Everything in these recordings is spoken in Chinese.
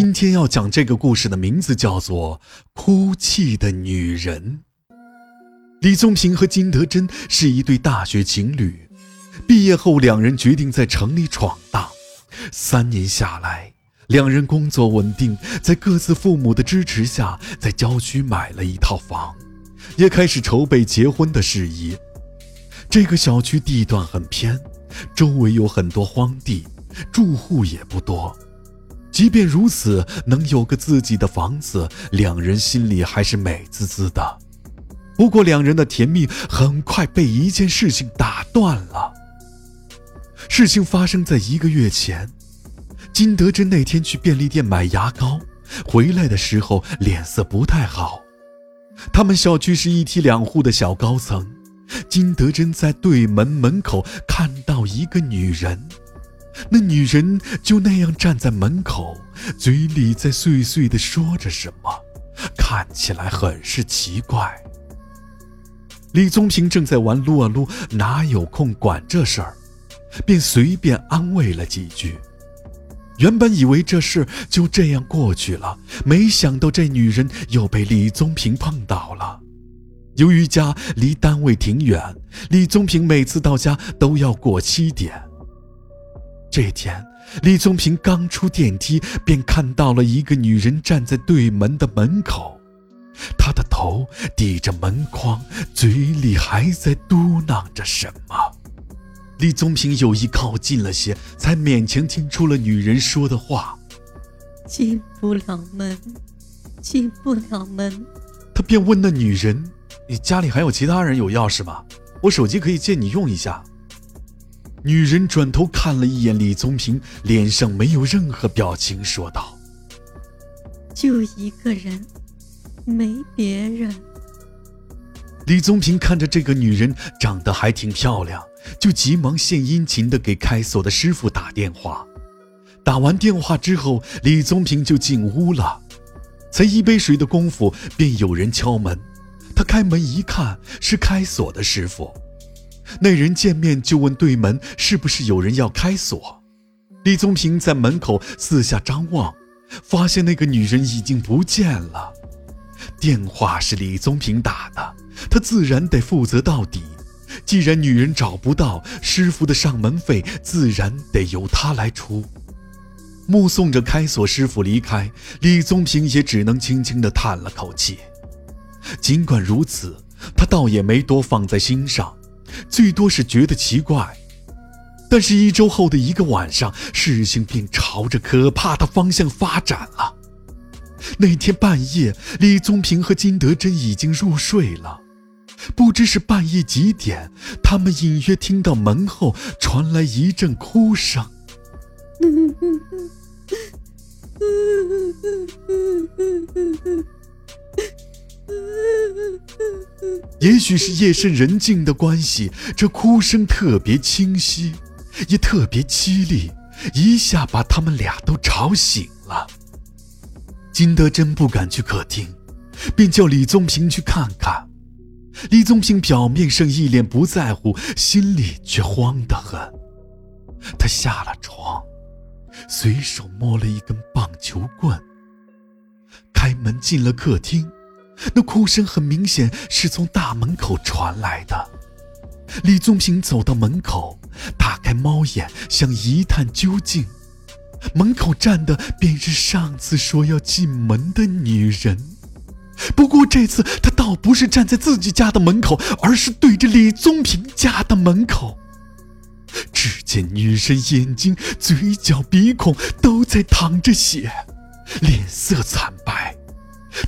今天要讲这个故事的名字叫做《哭泣的女人》。李宗平和金德珍是一对大学情侣，毕业后两人决定在城里闯荡。三年下来，两人工作稳定，在各自父母的支持下，在郊区买了一套房，也开始筹备结婚的事宜。这个小区地段很偏，周围有很多荒地，住户也不多。即便如此，能有个自己的房子，两人心里还是美滋滋的。不过，两人的甜蜜很快被一件事情打断了。事情发生在一个月前，金德珍那天去便利店买牙膏，回来的时候脸色不太好。他们小区是一梯两户的小高层，金德珍在对门门口看到一个女人。那女人就那样站在门口，嘴里在碎碎地说着什么，看起来很是奇怪。李宗平正在玩撸啊撸，哪有空管这事儿，便随便安慰了几句。原本以为这事就这样过去了，没想到这女人又被李宗平碰到了。由于家离单位挺远，李宗平每次到家都要过七点。这天，李宗平刚出电梯，便看到了一个女人站在对门的门口，她的头抵着门框，嘴里还在嘟囔着什么。李宗平有意靠近了些，才勉强听出了女人说的话：“进不了门，进不了门。”他便问那女人：“你家里还有其他人有钥匙吗？我手机可以借你用一下。”女人转头看了一眼李宗平，脸上没有任何表情，说道：“就一个人，没别人。”李宗平看着这个女人长得还挺漂亮，就急忙献殷勤的给开锁的师傅打电话。打完电话之后，李宗平就进屋了。才一杯水的功夫，便有人敲门。他开门一看，是开锁的师傅。那人见面就问对门是不是有人要开锁。李宗平在门口四下张望，发现那个女人已经不见了。电话是李宗平打的，他自然得负责到底。既然女人找不到，师傅的上门费自然得由他来出。目送着开锁师傅离开，李宗平也只能轻轻地叹了口气。尽管如此，他倒也没多放在心上。最多是觉得奇怪，但是，一周后的一个晚上，事情便朝着可怕的方向发展了。那天半夜，李宗平和金德珍已经入睡了，不知是半夜几点，他们隐约听到门后传来一阵哭声。也许是夜深人静的关系，这哭声特别清晰，也特别凄厉，一下把他们俩都吵醒了。金德珍不敢去客厅，便叫李宗平去看看。李宗平表面上一脸不在乎，心里却慌得很。他下了床，随手摸了一根棒球棍，开门进了客厅。那哭声很明显是从大门口传来的。李宗平走到门口，打开猫眼，想一探究竟。门口站的便是上次说要进门的女人，不过这次她倒不是站在自己家的门口，而是对着李宗平家的门口。只见女人眼睛、嘴角、鼻孔都在淌着血，脸色惨白。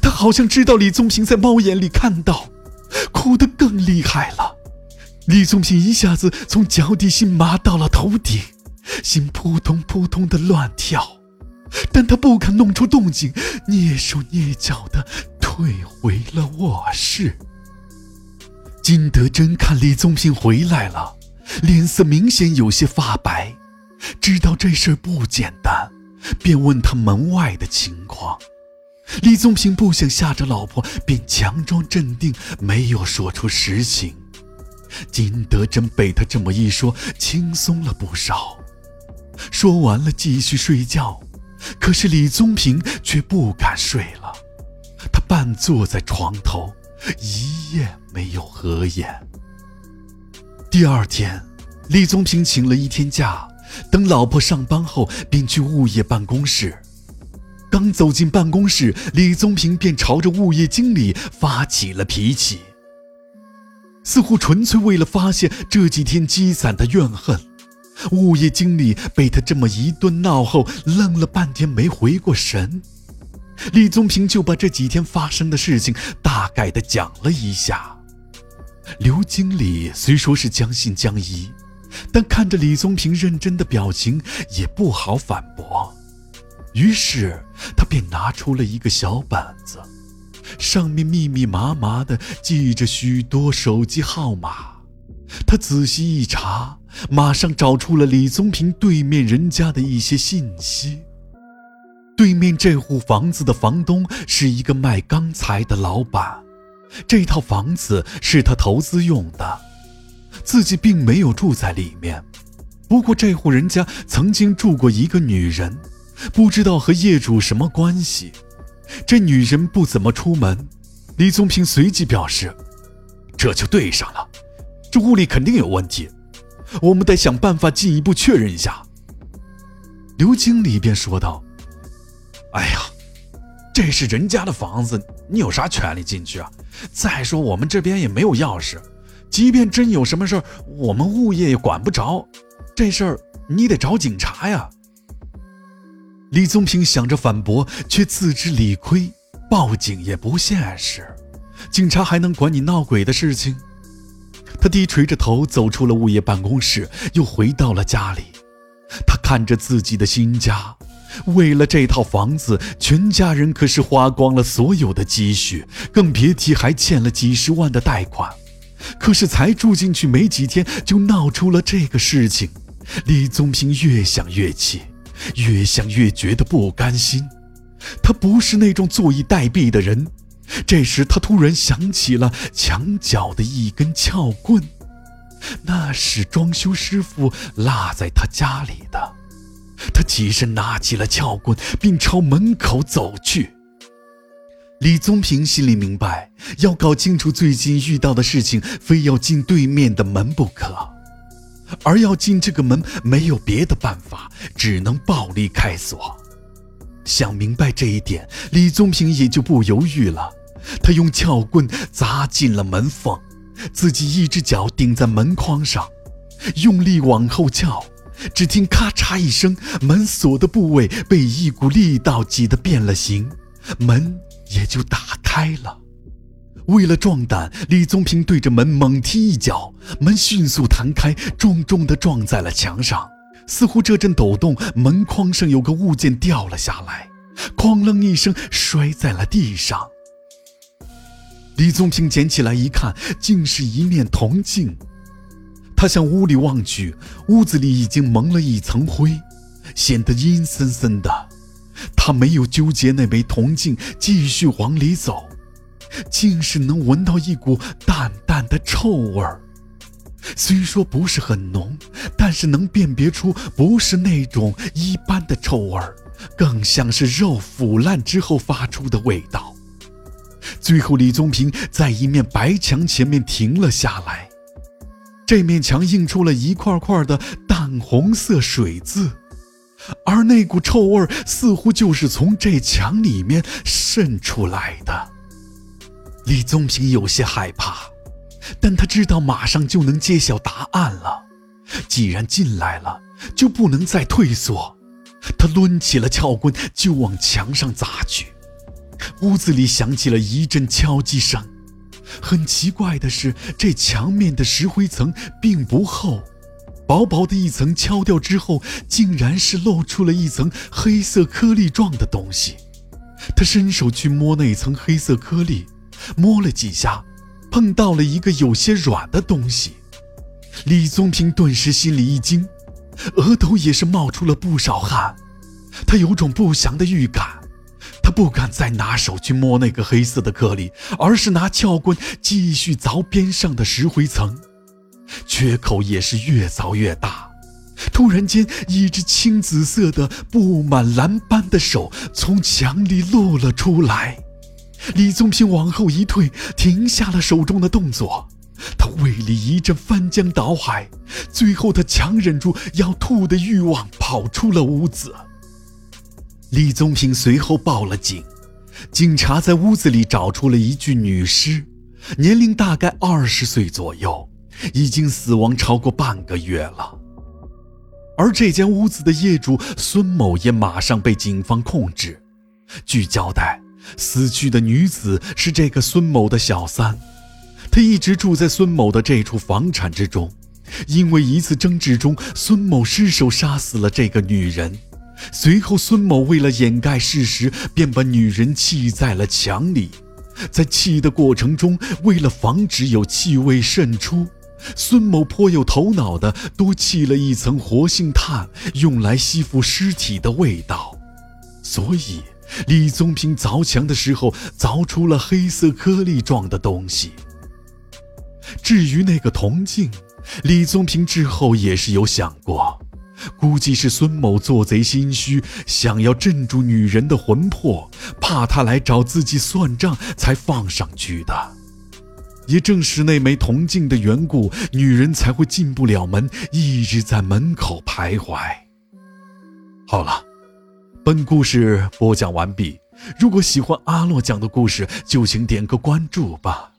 他好像知道李宗平在猫眼里看到，哭得更厉害了。李宗平一下子从脚底心麻到了头顶，心扑通扑通的乱跳，但他不肯弄出动静，蹑手蹑脚的退回了卧室。金德珍看李宗平回来了，脸色明显有些发白，知道这事儿不简单，便问他门外的情况。李宗平不想吓着老婆，便强装镇定，没有说出实情。金德珍被他这么一说，轻松了不少。说完了，继续睡觉。可是李宗平却不敢睡了，他半坐在床头，一夜没有合眼。第二天，李宗平请了一天假，等老婆上班后，便去物业办公室。刚走进办公室，李宗平便朝着物业经理发起了脾气，似乎纯粹为了发泄这几天积攒的怨恨。物业经理被他这么一顿闹后，愣了半天没回过神。李宗平就把这几天发生的事情大概的讲了一下。刘经理虽说是将信将疑，但看着李宗平认真的表情，也不好反驳。于是他便拿出了一个小本子，上面密密麻麻的记着许多手机号码。他仔细一查，马上找出了李宗平对面人家的一些信息。对面这户房子的房东是一个卖钢材的老板，这套房子是他投资用的，自己并没有住在里面。不过这户人家曾经住过一个女人，不知道和业主什么关系。这女人不怎么出门，李宗平随即表示：“这就对上了。”这屋里肯定有问题，我们得想办法进一步确认一下。刘经理便说道：“哎呀，这是人家的房子，你有啥权利进去啊？再说我们这边也没有钥匙，即便真有什么事儿，我们物业也管不着。这事儿你得找警察呀。”李宗平想着反驳，却自知理亏，报警也不现实，警察还能管你闹鬼的事情？他低垂着头走出了物业办公室，又回到了家里。他看着自己的新家，为了这套房子，全家人可是花光了所有的积蓄，更别提还欠了几十万的贷款。可是才住进去没几天，就闹出了这个事情。李宗平越想越气，越想越觉得不甘心。他不是那种坐以待毙的人。这时，他突然想起了墙角的一根撬棍，那是装修师傅落在他家里的。他起身拿起了撬棍，并朝门口走去。李宗平心里明白，要搞清楚最近遇到的事情，非要进对面的门不可。而要进这个门，没有别的办法，只能暴力开锁。想明白这一点，李宗平也就不犹豫了。他用撬棍砸进了门缝，自己一只脚顶在门框上，用力往后撬。只听咔嚓一声，门锁的部位被一股力道挤得变了形，门也就打开了。为了壮胆，李宗平对着门猛踢一脚，门迅速弹开，重重地撞在了墙上。似乎这阵抖动，门框上有个物件掉了下来，哐啷一声摔在了地上。李宗平捡起来一看，竟是一面铜镜。他向屋里望去，屋子里已经蒙了一层灰，显得阴森森的。他没有纠结那枚铜镜，继续往里走，竟是能闻到一股淡淡的臭味儿。虽说不是很浓，但是能辨别出不是那种一般的臭味儿，更像是肉腐烂之后发出的味道。最后，李宗平在一面白墙前面停了下来。这面墙映出了一块块的淡红色水渍，而那股臭味似乎就是从这墙里面渗出来的。李宗平有些害怕，但他知道马上就能揭晓答案了。既然进来了，就不能再退缩。他抡起了撬棍，就往墙上砸去。屋子里响起了一阵敲击声，很奇怪的是，这墙面的石灰层并不厚，薄薄的一层敲掉之后，竟然是露出了一层黑色颗粒状的东西。他伸手去摸那层黑色颗粒，摸了几下，碰到了一个有些软的东西。李宗平顿时心里一惊，额头也是冒出了不少汗，他有种不祥的预感。他不敢再拿手去摸那个黑色的颗粒，而是拿撬棍继续凿边上的石灰层，缺口也是越凿越大。突然间，一只青紫色的、布满蓝斑的手从墙里露了出来。李宗平往后一退，停下了手中的动作。他胃里一阵翻江倒海，最后他强忍住要吐的欲望，跑出了屋子。李宗平随后报了警，警察在屋子里找出了一具女尸，年龄大概二十岁左右，已经死亡超过半个月了。而这间屋子的业主孙某也马上被警方控制。据交代，死去的女子是这个孙某的小三，她一直住在孙某的这处房产之中。因为一次争执中，孙某失手杀死了这个女人。随后，孙某为了掩盖事实，便把女人砌在了墙里。在砌的过程中，为了防止有气味渗出。孙某颇有头脑的，多砌了一层活性炭，用来吸附尸体的味道。所以，李宗平凿墙的时候凿出了黑色颗粒状的东西。至于那个铜镜，李宗平之后也是有想过，估计是孙某做贼心虚，想要镇住女人的魂魄，怕她来找自己算账，才放上去的。也正是那枚铜镜的缘故，女人才会进不了门，一直在门口徘徊。好了，本故事播讲完毕。如果喜欢阿洛讲的故事，就请点个关注吧。